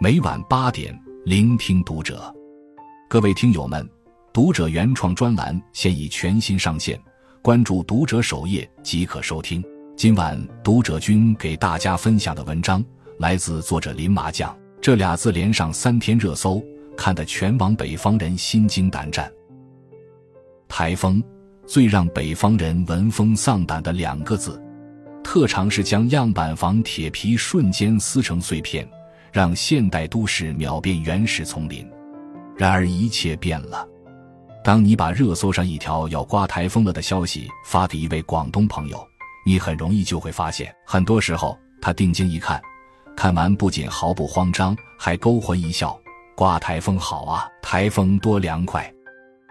每晚八点，聆听读者。各位听友们，读者原创专栏现已全新上线，关注读者首页即可收听。今晚读者君给大家分享的文章来自作者林麻将，这俩字连上三天热搜，看得全网北方人心惊胆战。台风，最让北方人闻风丧胆的两个字，特长是将样板房铁皮瞬间撕成碎片。让现代都市秒变原始丛林，然而一切变了。当你把热搜上一条要刮台风了的消息发给一位广东朋友，你很容易就会发现，很多时候他定睛一看，看完不仅毫不慌张，还勾魂一笑：“刮台风好啊，台风多凉快。”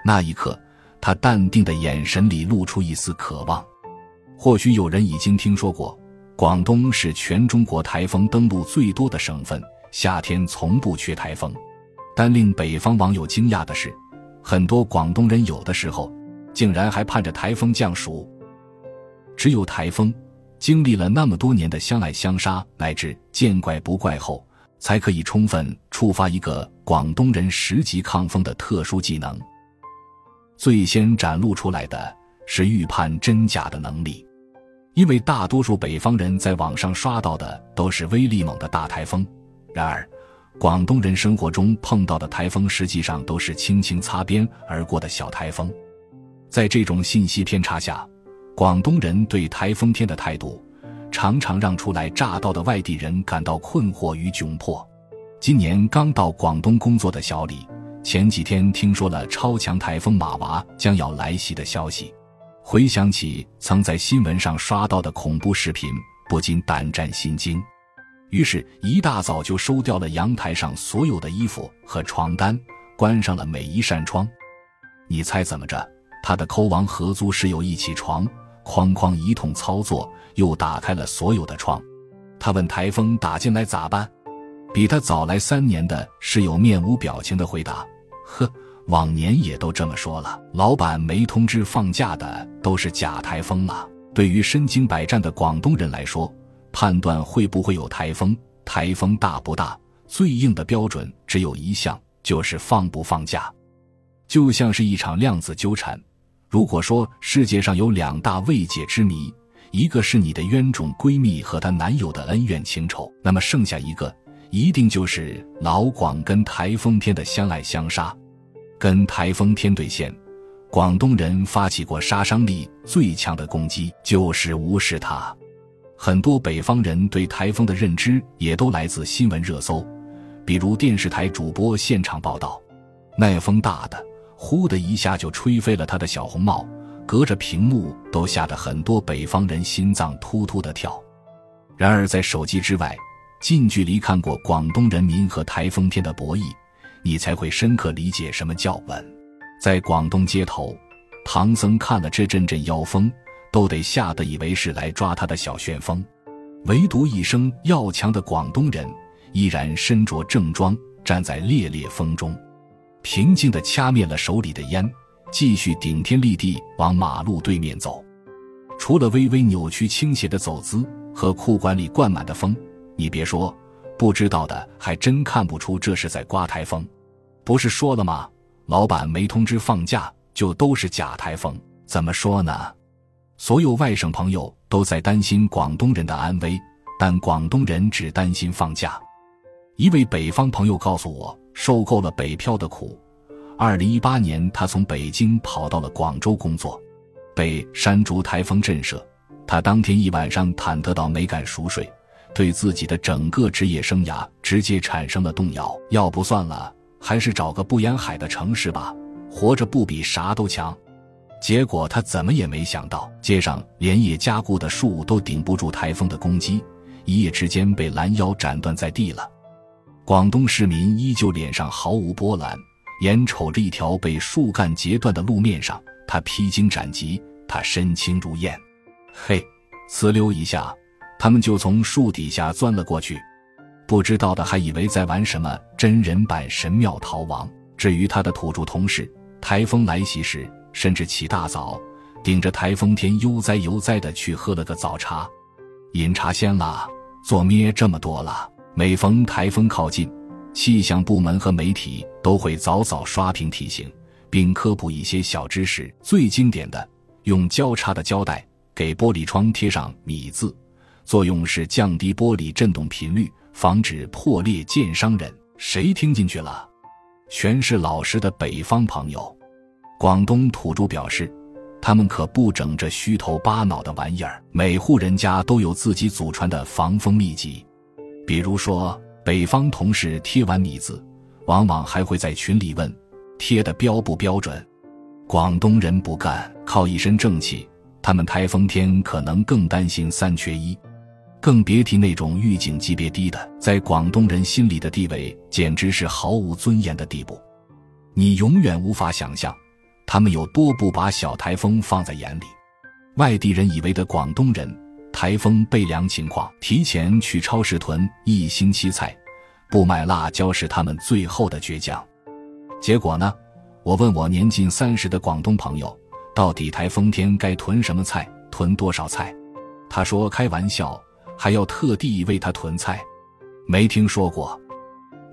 那一刻，他淡定的眼神里露出一丝渴望。或许有人已经听说过，广东是全中国台风登陆最多的省份。夏天从不缺台风，但令北方网友惊讶的是，很多广东人有的时候竟然还盼着台风降暑。只有台风经历了那么多年的相爱相杀乃至见怪不怪后，才可以充分触发一个广东人十级抗风的特殊技能。最先展露出来的是预判真假的能力，因为大多数北方人在网上刷到的都是威力猛的大台风。然而，广东人生活中碰到的台风实际上都是轻轻擦边而过的小台风。在这种信息偏差下，广东人对台风天的态度，常常让初来乍到的外地人感到困惑与窘迫。今年刚到广东工作的小李，前几天听说了超强台风马娃将要来袭的消息，回想起曾在新闻上刷到的恐怖视频，不禁胆战心惊。于是，一大早就收掉了阳台上所有的衣服和床单，关上了每一扇窗。你猜怎么着？他的抠王合租室友一起床，哐哐一通操作，又打开了所有的窗。他问台风打进来咋办？比他早来三年的室友面无表情的回答：“呵，往年也都这么说了，老板没通知放假的都是假台风了。”对于身经百战的广东人来说。判断会不会有台风，台风大不大，最硬的标准只有一项，就是放不放假。就像是一场量子纠缠。如果说世界上有两大未解之谜，一个是你的冤种闺蜜和她男友的恩怨情仇，那么剩下一个一定就是老广跟台风天的相爱相杀。跟台风天对线，广东人发起过杀伤力最强的攻击，就是无视它。很多北方人对台风的认知也都来自新闻热搜，比如电视台主播现场报道，那风大的，呼的一下就吹飞了他的小红帽，隔着屏幕都吓得很多北方人心脏突突的跳。然而在手机之外，近距离看过广东人民和台风天的博弈，你才会深刻理解什么叫稳。在广东街头，唐僧看了这阵阵妖风。都得吓得以为是来抓他的小旋风，唯独一生要强的广东人依然身着正装，站在烈烈风中，平静地掐灭了手里的烟，继续顶天立地往马路对面走。除了微微扭曲倾斜的走姿和裤管里灌满的风，你别说，不知道的还真看不出这是在刮台风。不是说了吗？老板没通知放假，就都是假台风。怎么说呢？所有外省朋友都在担心广东人的安危，但广东人只担心放假。一位北方朋友告诉我，受够了北漂的苦。二零一八年，他从北京跑到了广州工作，被山竹台风震慑，他当天一晚上忐忑到没敢熟睡，对自己的整个职业生涯直接产生了动摇。要不算了，还是找个不沿海的城市吧，活着不比啥都强。结果他怎么也没想到，街上连夜加固的树都顶不住台风的攻击，一夜之间被拦腰斩断在地了。广东市民依旧脸上毫无波澜，眼瞅着一条被树干截断的路面上，他披荆斩棘，他身轻如燕。嘿，呲溜一下，他们就从树底下钻了过去。不知道的还以为在玩什么真人版神庙逃亡。至于他的土著同事，台风来袭时。甚至起大早，顶着台风天悠哉悠哉的去喝了个早茶，饮茶先啦，做咩这么多了？每逢台风靠近，气象部门和媒体都会早早刷屏提醒，并科普一些小知识。最经典的，用交叉的胶带给玻璃窗贴上“米”字，作用是降低玻璃振动频率，防止破裂溅伤人。谁听进去了？全是老实的北方朋友。广东土著表示。他们可不整这虚头巴脑的玩意儿。每户人家都有自己祖传的防风秘籍，比如说，北方同事贴完米字，往往还会在群里问贴的标不标准。广东人不干，靠一身正气，他们台风天可能更担心三缺一，更别提那种预警级别低的，在广东人心里的地位简直是毫无尊严的地步，你永远无法想象。他们有多不把小台风放在眼里？外地人以为的广东人，台风备粮情况，提前去超市囤一星期菜，不买辣椒是他们最后的倔强。结果呢？我问我年近三十的广东朋友，到底台风天该囤什么菜，囤多少菜？他说开玩笑，还要特地为他囤菜，没听说过。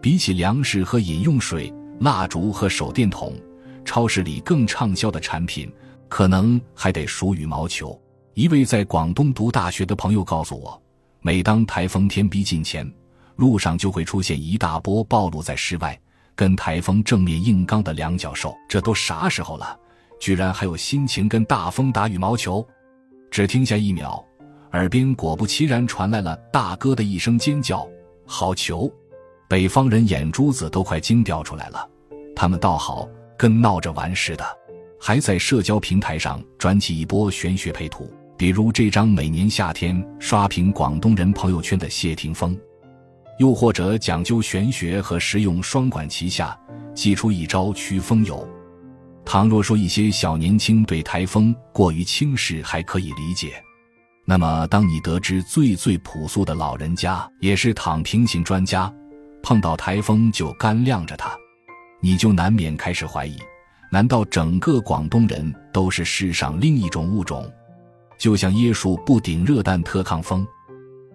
比起粮食和饮用水、蜡烛和手电筒。超市里更畅销的产品，可能还得数羽毛球。一位在广东读大学的朋友告诉我，每当台风天逼近前，路上就会出现一大波暴露在室外、跟台风正面硬刚的两脚兽。这都啥时候了，居然还有心情跟大风打羽毛球？只停下一秒，耳边果不其然传来了大哥的一声尖叫：“好球！”北方人眼珠子都快惊掉出来了。他们倒好。跟闹着玩似的，还在社交平台上转起一波玄学配图，比如这张每年夏天刷屏广东人朋友圈的谢霆锋，又或者讲究玄学和实用双管齐下，祭出一招驱风油。倘若说一些小年轻对台风过于轻视还可以理解，那么当你得知最最朴素的老人家也是躺平型专家，碰到台风就干晾着他。你就难免开始怀疑：难道整个广东人都是世上另一种物种？就像椰树不顶热弹特抗风，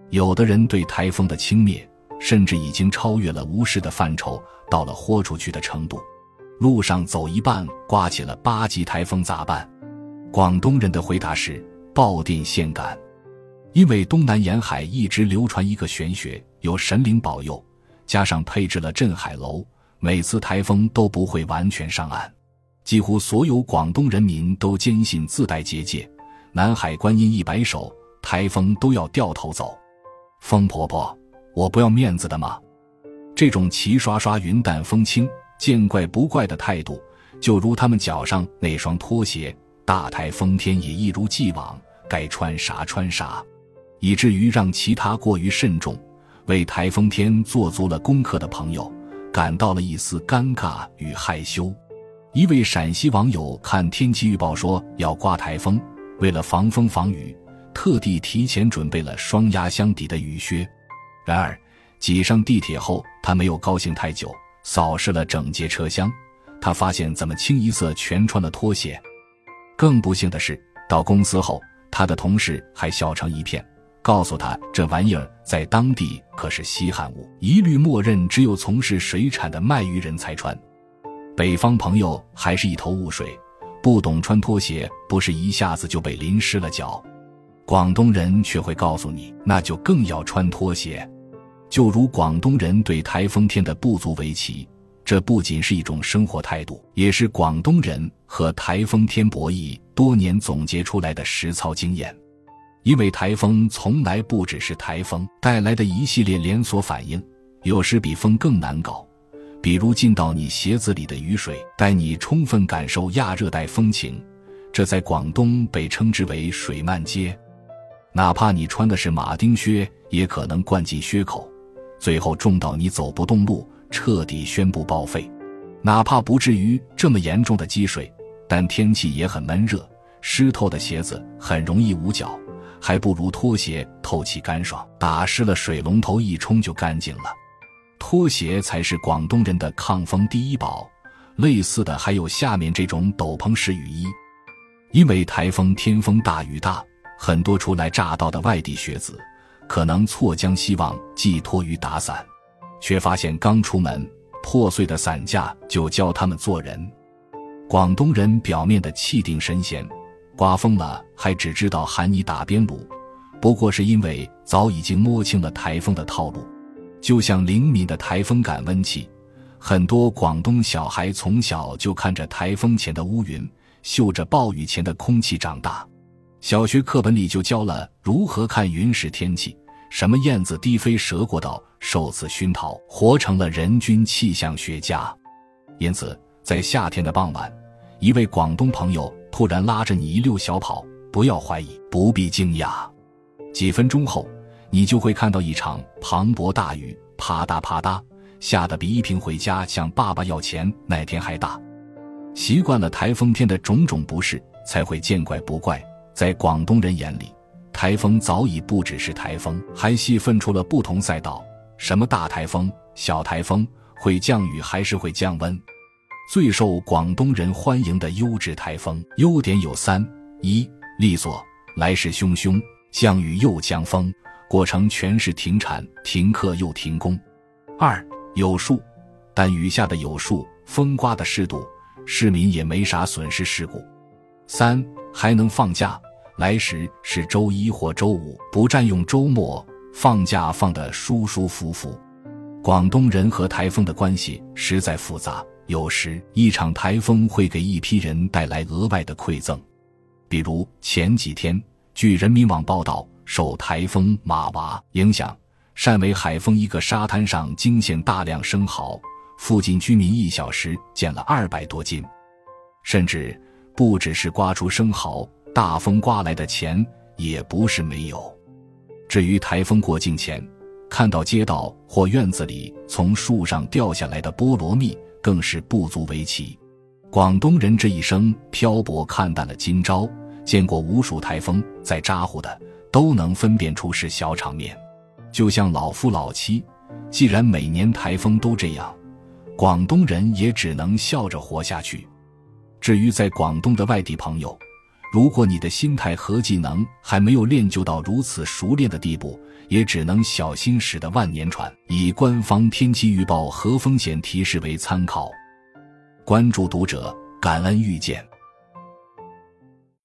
有的人对台风的轻蔑，甚至已经超越了无视的范畴，到了豁出去的程度。路上走一半，刮起了八级台风咋办？广东人的回答是：爆电线杆。因为东南沿海一直流传一个玄学，有神灵保佑，加上配置了镇海楼。每次台风都不会完全上岸，几乎所有广东人民都坚信自带结界，南海观音一摆手，台风都要掉头走。风婆婆，我不要面子的吗？这种齐刷刷云淡风轻、见怪不怪的态度，就如他们脚上那双拖鞋，大台风天也一如既往，该穿啥穿啥，以至于让其他过于慎重、为台风天做足了功课的朋友。感到了一丝尴尬与害羞。一位陕西网友看天气预报说要刮台风，为了防风防雨，特地提前准备了双压箱底的雨靴。然而，挤上地铁后，他没有高兴太久，扫视了整节车厢，他发现怎么清一色全穿了拖鞋。更不幸的是，到公司后，他的同事还笑成一片。告诉他，这玩意儿在当地可是稀罕物，一律默认只有从事水产的卖鱼人才穿。北方朋友还是一头雾水，不懂穿拖鞋，不是一下子就被淋湿了脚。广东人却会告诉你，那就更要穿拖鞋。就如广东人对台风天的不足为奇，这不仅是一种生活态度，也是广东人和台风天博弈多年总结出来的实操经验。因为台风从来不只是台风带来的一系列连锁反应，有时比风更难搞，比如进到你鞋子里的雨水，带你充分感受亚热带风情，这在广东被称之为水漫街。哪怕你穿的是马丁靴，也可能灌进靴口，最后重到你走不动路，彻底宣布报废。哪怕不至于这么严重的积水，但天气也很闷热，湿透的鞋子很容易捂脚。还不如拖鞋透气干爽，打湿了水龙头一冲就干净了。拖鞋才是广东人的抗风第一宝。类似的还有下面这种斗篷式雨衣，因为台风天风大雨大，很多初来乍到的外地学子可能错将希望寄托于打伞，却发现刚出门，破碎的伞架就教他们做人。广东人表面的气定神闲，刮风了还只知道喊你打边炉，不过是因为早已经摸清了台风的套路。就像灵敏的台风感温器，很多广东小孩从小就看着台风前的乌云，嗅着暴雨前的空气长大。小学课本里就教了如何看云时天气，什么燕子低飞蛇过道，受此熏陶，活成了人均气象学家。因此，在夏天的傍晚，一位广东朋友突然拉着你一溜小跑，不要怀疑，不必惊讶，几分钟后。你就会看到一场磅礴大雨，啪嗒啪嗒，下得比一瓶回家向爸爸要钱那天还大。习惯了台风天的种种不适，才会见怪不怪。在广东人眼里，台风早已不只是台风，还细分出了不同赛道：什么大台风、小台风，会降雨还是会降温。最受广东人欢迎的优质台风，优点有三：一、利索，来势汹汹，降雨又降风。过程全是停产、停课又停工。二有数，但雨下的有数，风刮的适度，市民也没啥损失事故。三还能放假，来时是周一或周五，不占用周末，放假放得舒舒服服。广东人和台风的关系实在复杂，有时一场台风会给一批人带来额外的馈赠，比如前几天，据人民网报道。受台风马娃影响，汕尾海丰一个沙滩上惊现大量生蚝，附近居民一小时捡了二百多斤。甚至不只是刮出生蚝，大风刮来的钱也不是没有。至于台风过境前，看到街道或院子里从树上掉下来的菠萝蜜，更是不足为奇。广东人这一生漂泊看淡了今朝，见过无数台风，在咋呼的。都能分辨出是小场面，就像老夫老妻。既然每年台风都这样，广东人也只能笑着活下去。至于在广东的外地朋友，如果你的心态和技能还没有练就到如此熟练的地步，也只能小心驶得万年船，以官方天气预报和风险提示为参考。关注读者，感恩遇见。